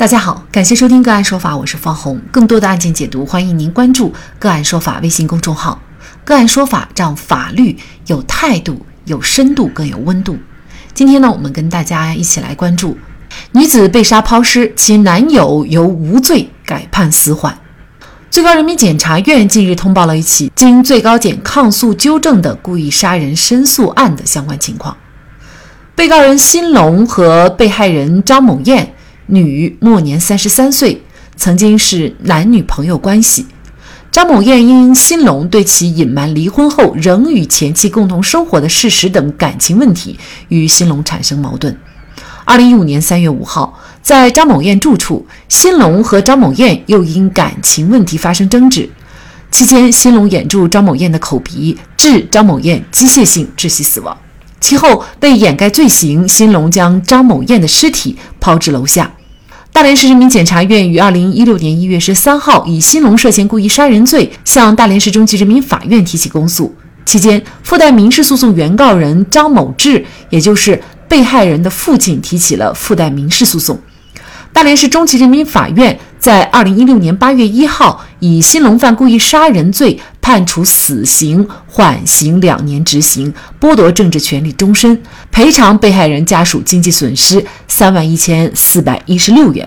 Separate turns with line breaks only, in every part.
大家好，感谢收听个案说法，我是方红。更多的案件解读，欢迎您关注个案说法微信公众号。个案说法让法律有态度、有深度、更有温度。今天呢，我们跟大家一起来关注女子被杀抛尸，其男友由无罪改判死缓。最高人民检察院近日通报了一起经最高检抗诉纠正的故意杀人申诉案的相关情况。被告人辛龙和被害人张某艳。女，末年三十三岁，曾经是男女朋友关系。张某艳因新龙对其隐瞒离婚后仍与前妻共同生活的事实等感情问题，与新龙产生矛盾。二零一五年三月五号，在张某艳住处，新龙和张某艳又因感情问题发生争执。期间，新龙掩住张某艳的口鼻，致张某艳机械性窒息死亡。其后，为掩盖罪行，新龙将张某艳的尸体抛至楼下。大连市人民检察院于二零一六年一月十三号以辛龙涉嫌故意杀人罪向大连市中级人民法院提起公诉。期间，附带民事诉讼原告人张某志，也就是被害人的父亲，提起了附带民事诉讼。大连市中级人民法院在二零一六年八月一号以辛龙犯故意杀人罪判处死刑缓刑两年执行，剥夺政治权利终身，赔偿被害人家属经济损失三万一千四百一十六元。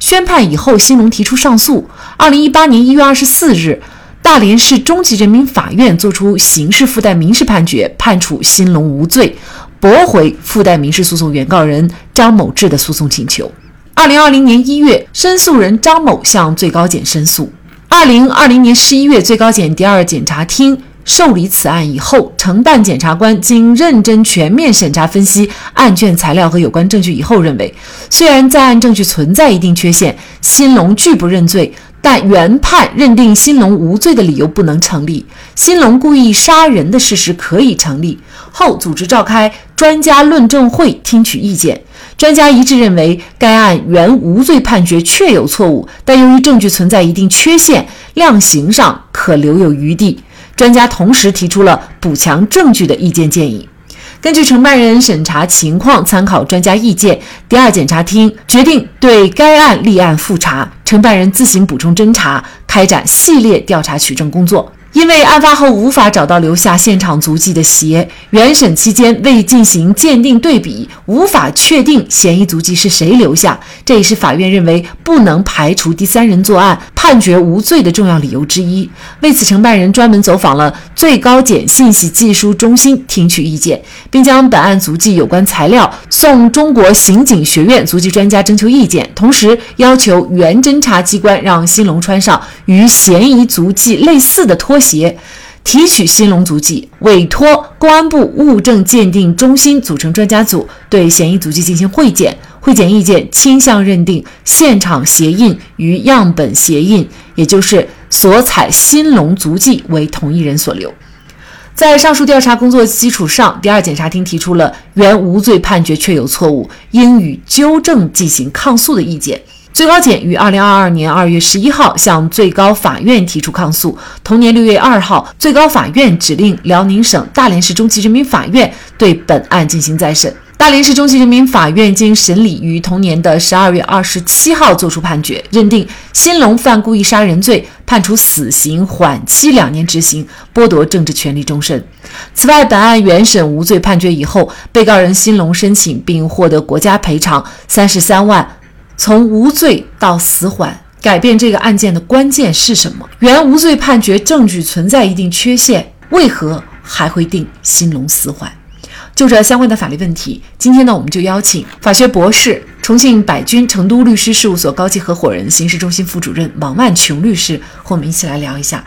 宣判以后，辛龙提出上诉。二零一八年一月二十四日，大连市中级人民法院作出刑事附带民事判决，判处辛龙无罪，驳回附带民事诉讼原告人张某志的诉讼请求。二零二零年一月，申诉人张某向最高检申诉。二零二零年十一月，最高检第二检察厅受理此案以后，承办检察官经认真全面审查分析案卷材料和有关证据以后，认为，虽然在案证据存在一定缺陷，新龙拒不认罪，但原判认定辛龙无罪的理由不能成立，辛龙故意杀人的事实可以成立。后组织召开专家论证会，听取意见。专家一致认为，该案原无罪判决确有错误，但由于证据存在一定缺陷，量刑上可留有余地。专家同时提出了补强证据的意见建议。根据承办人审查情况，参考专家意见，第二检察厅决定对该案立案复查，承办人自行补充侦查，开展系列调查取证工作。因为案发后无法找到留下现场足迹的鞋，原审期间未进行鉴定对比，无法确定嫌疑足迹是谁留下，这也是法院认为不能排除第三人作案、判决无罪的重要理由之一。为此，承办人专门走访了最高检信息技术中心听取意见，并将本案足迹有关材料送中国刑警学院足迹专家征求意见，同时要求原侦查机关让辛龙穿上与嫌疑足迹类似的拖鞋。协提取新龙足迹，委托公安部物证鉴定中心组成专家组对嫌疑足迹进行会检。会检意见倾向认定现场鞋印与样本鞋印，也就是所采新龙足迹为同一人所留。在上述调查工作基础上，第二检察厅提出了原无罪判决确有错误，应予纠正进行抗诉的意见。最高检于二零二二年二月十一号向最高法院提出抗诉。同年六月二号，最高法院指令辽宁省大连市中级人民法院对本案进行再审。大连市中级人民法院经审理，于同年的十二月二十七号作出判决，认定辛龙犯故意杀人罪，判处死刑缓期两年执行，剥夺政治权利终身。此外，本案原审无罪判决以后，被告人辛龙申请并获得国家赔偿三十三万。从无罪到死缓，改变这个案件的关键是什么？原无罪判决证据存在一定缺陷，为何还会定新龙死缓？就这相关的法律问题，今天呢，我们就邀请法学博士、重庆百君成都律师事务所高级合伙人、刑事中心副主任王万琼律师和我们一起来聊一下。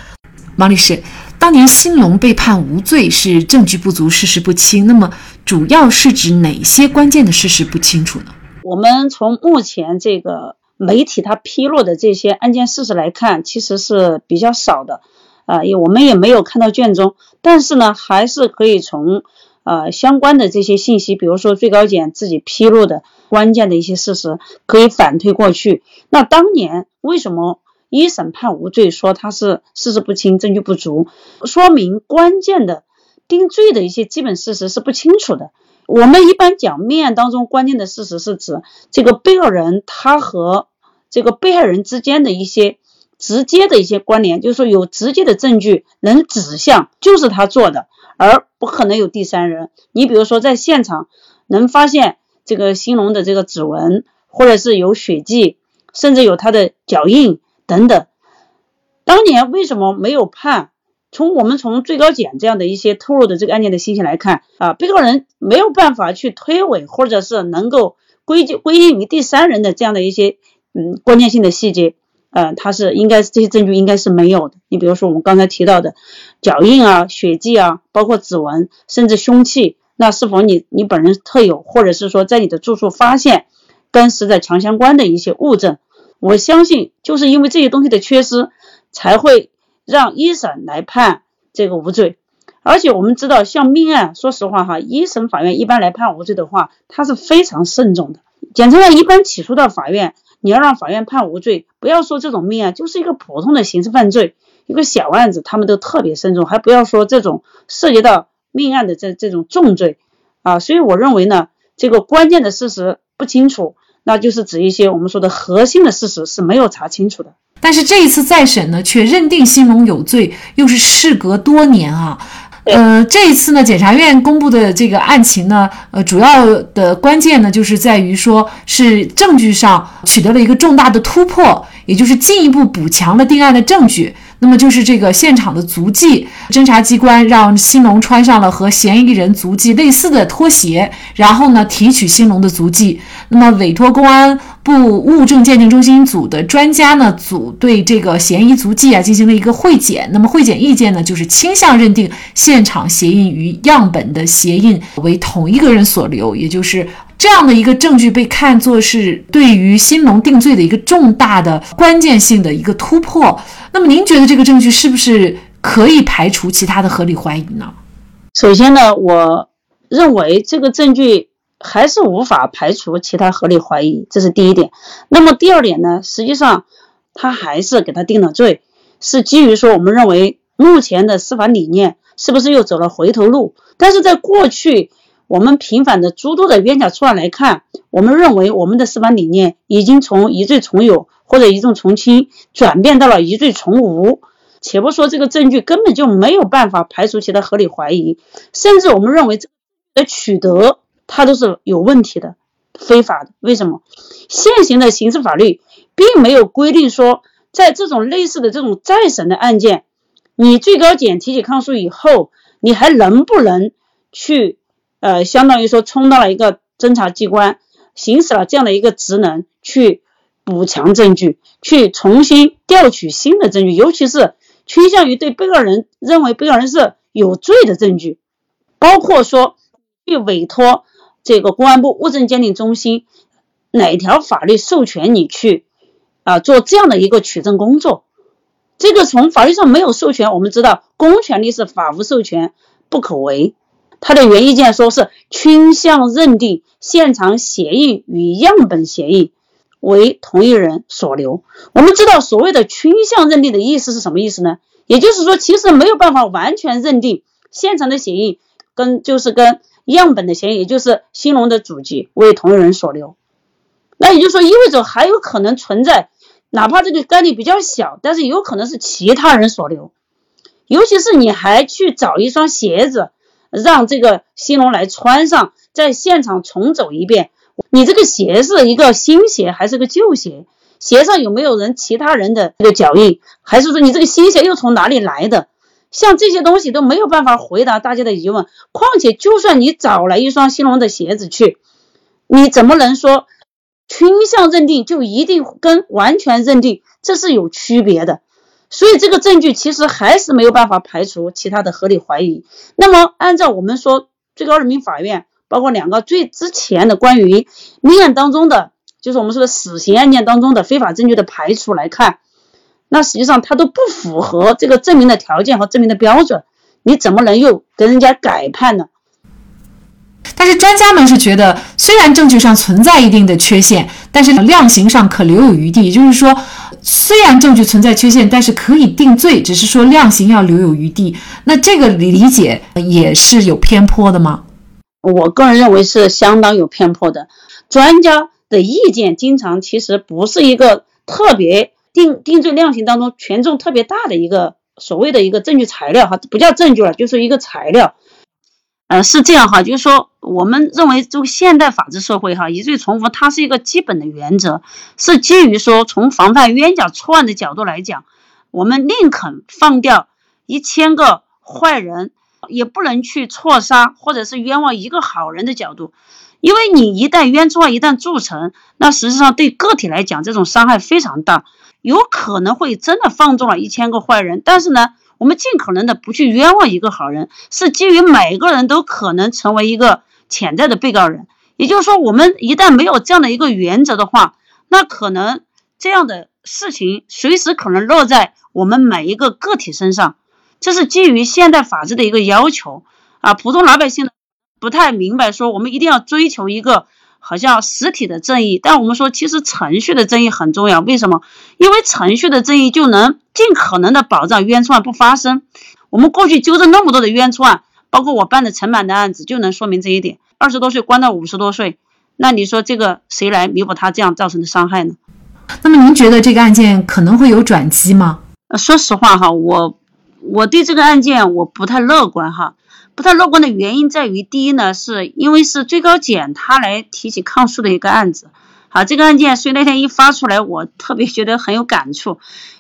王律师，当年新龙被判无罪是证据不足、事实不清，那么主要是指哪些关键的事实不清楚呢？
我们从目前这个媒体它披露的这些案件事实来看，其实是比较少的，啊，也我们也没有看到卷宗，但是呢，还是可以从呃相关的这些信息，比如说最高检自己披露的关键的一些事实，可以反推过去。那当年为什么一审判无罪，说他是事实不清、证据不足，说明关键的定罪的一些基本事实是不清楚的。我们一般讲命案当中关键的事实是指这个被告人他和这个被害人之间的一些直接的一些关联，就是说有直接的证据能指向就是他做的，而不可能有第三人。你比如说在现场能发现这个新龙的这个指纹，或者是有血迹，甚至有他的脚印等等。当年为什么没有判？从我们从最高检这样的一些透露的这个案件的信息来看啊，被告人没有办法去推诿，或者是能够归结归因于第三人的这样的一些嗯关键性的细节，呃，他是应该这些证据应该是没有的。你比如说我们刚才提到的脚印啊、血迹啊，包括指纹，甚至凶器，那是否你你本人特有，或者是说在你的住处发现跟死者强相关的一些物证，我相信就是因为这些东西的缺失，才会。让一审来判这个无罪，而且我们知道，像命案，说实话哈，一审法院一般来判无罪的话，他是非常慎重的。检察院一般起诉到法院，你要让法院判无罪，不要说这种命案，就是一个普通的刑事犯罪，一个小案子，他们都特别慎重，还不要说这种涉及到命案的这这种重罪啊。所以我认为呢，这个关键的事实不清楚，那就是指一些我们说的核心的事实是没有查清楚的。
但是这一次再审呢，却认定新龙有罪，又是事隔多年啊。呃，这一次呢，检察院公布的这个案情呢，呃，主要的关键呢，就是在于说是证据上取得了一个重大的突破，也就是进一步补强了定案的证据。那么就是这个现场的足迹，侦查机关让新龙穿上了和嫌疑人足迹类似的拖鞋，然后呢提取新龙的足迹。那么委托公安部物证鉴定中心组的专家呢组对这个嫌疑足迹啊进行了一个会检。那么会检意见呢就是倾向认定现场鞋印与样本的鞋印为同一个人所留，也就是这样的一个证据被看作是对于新龙定罪的一个重大的关键性的一个突破。那么您觉得这个证据是不是可以排除其他的合理怀疑呢？
首先呢，我认为这个证据还是无法排除其他合理怀疑，这是第一点。那么第二点呢，实际上他还是给他定了罪，是基于说我们认为目前的司法理念是不是又走了回头路？但是在过去我们频繁的诸多的冤假错案来看，我们认为我们的司法理念已经从疑罪从有。或者疑重从轻转变到了疑罪从无，且不说这个证据根本就没有办法排除其他合理怀疑，甚至我们认为这的取得它都是有问题的、非法的。为什么？现行的刑事法律并没有规定说，在这种类似的这种再审的案件，你最高检提起抗诉以后，你还能不能去呃，相当于说充当了一个侦查机关，行使了这样的一个职能去。补强证据，去重新调取新的证据，尤其是倾向于对被告人认为被告人是有罪的证据，包括说去委托这个公安部物证鉴定中心哪条法律授权你去啊做这样的一个取证工作。这个从法律上没有授权，我们知道公权力是法无授权不可为。他的原意见说是倾向认定现场协议与样本协议。为同一人所留。我们知道，所谓的倾向认定的意思是什么意思呢？也就是说，其实没有办法完全认定现场的血印跟就是跟样本的血印，也就是新龙的祖籍为同一人所留。那也就是说，意味着还有可能存在，哪怕这个概率比较小，但是有可能是其他人所留。尤其是你还去找一双鞋子，让这个新龙来穿上，在现场重走一遍。你这个鞋是一个新鞋还是个旧鞋？鞋上有没有人其他人的这个脚印？还是说你这个新鞋又从哪里来的？像这些东西都没有办法回答大家的疑问。况且，就算你找来一双新龙的鞋子去，你怎么能说倾向认定就一定跟完全认定这是有区别的？所以，这个证据其实还是没有办法排除其他的合理怀疑。那么，按照我们说，最高人民法院。包括两个最之前的关于命案当中的，就是我们说的死刑案件当中的非法证据的排除来看，那实际上它都不符合这个证明的条件和证明的标准，你怎么能又跟人家改判呢？
但是专家们是觉得，虽然证据上存在一定的缺陷，但是量刑上可留有余地。也就是说，虽然证据存在缺陷，但是可以定罪，只是说量刑要留有余地。那这个理解也是有偏颇的吗？
我个人认为是相当有偏颇的。专家的意见经常其实不是一个特别定定罪量刑当中权重特别大的一个所谓的一个证据材料哈，不叫证据了，就是一个材料。呃，是这样哈，就是说，我们认为这个现代法治社会哈，疑罪从无它是一个基本的原则，是基于说从防范冤假错案的角度来讲，我们宁肯放掉一千个坏人，也不能去错杀或者是冤枉一个好人的角度，因为你一旦冤错案一旦铸成，那实际上对个体来讲这种伤害非常大，有可能会真的放纵了一千个坏人，但是呢。我们尽可能的不去冤枉一个好人，是基于每个人都可能成为一个潜在的被告人。也就是说，我们一旦没有这样的一个原则的话，那可能这样的事情随时可能落在我们每一个个体身上。这是基于现代法治的一个要求啊。普通老百姓不太明白，说我们一定要追求一个。好像实体的正义，但我们说其实程序的正义很重要。为什么？因为程序的正义就能尽可能的保障冤错案不发生。我们过去纠正那么多的冤错案，包括我办的陈满的案子，就能说明这一点。二十多岁关到五十多岁，那你说这个谁来弥补他这样造成的伤害呢？
那么您觉得这个案件可能会有转机吗？
呃，说实话哈，我我对这个案件我不太乐观哈。不太乐观的原因在于，第一呢，是因为是最高检他来提起抗诉的一个案子。好，这个案件所以那天一发出来，我特别觉得很有感触。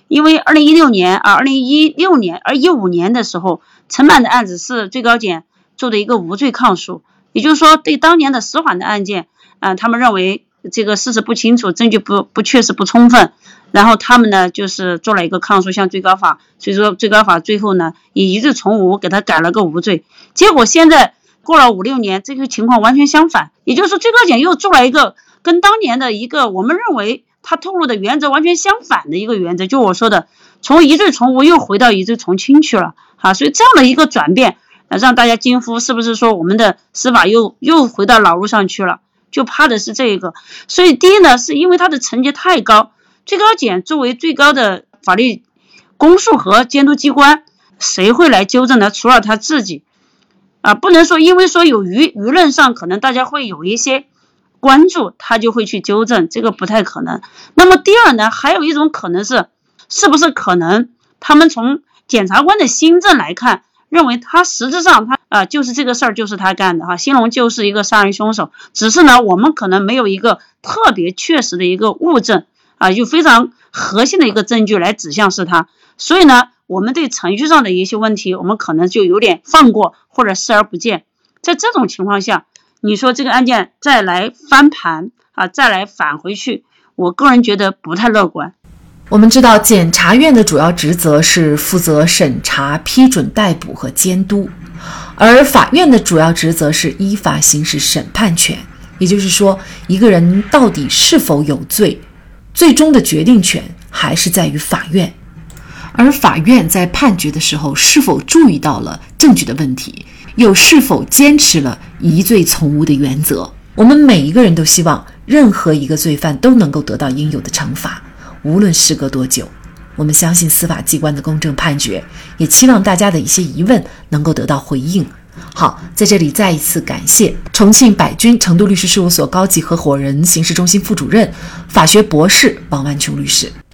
因为二零一六年啊，二零一六年、二一五年的时候，陈满的案子是最高检做的一个无罪抗诉，也就是说，对当年的死缓的案件，啊，他们认为这个事实不清楚，证据不不确实不充分。然后他们呢，就是做了一个抗诉，向最高法，所以说最高法最后呢，以一罪从无给他改了个无罪。结果现在过了五六年，这个情况完全相反，也就是说最高检又做了一个跟当年的一个我们认为他透露的原则完全相反的一个原则，就我说的，从一罪从无又回到一罪从轻去了，哈，所以这样的一个转变，让大家惊呼，是不是说我们的司法又又回到老路上去了？就怕的是这个。所以第一呢，是因为他的成绩太高。最高检作为最高的法律公诉和监督机关，谁会来纠正呢？除了他自己啊，不能说因为说有舆舆论上可能大家会有一些关注，他就会去纠正，这个不太可能。那么第二呢，还有一种可能是，是不是可能他们从检察官的新政来看，认为他实质上他啊就是这个事儿就是他干的哈，兴隆就是一个杀人凶手，只是呢我们可能没有一个特别确实的一个物证。啊，就非常核心的一个证据来指向是他，所以呢，我们对程序上的一些问题，我们可能就有点放过或者视而不见。在这种情况下，你说这个案件再来翻盘啊，再来返回去，我个人觉得不太乐观。
我们知道，检察院的主要职责是负责审查、批准逮捕和监督，而法院的主要职责是依法行使审判权。也就是说，一个人到底是否有罪？最终的决定权还是在于法院，而法院在判决的时候是否注意到了证据的问题，又是否坚持了疑罪从无的原则？我们每一个人都希望任何一个罪犯都能够得到应有的惩罚，无论时隔多久。我们相信司法机关的公正判决，也期望大家的一些疑问能够得到回应。好，在这里再一次感谢重庆百君成都律师事务所高级合伙人、刑事中心副主任、法学博士王万琼律师。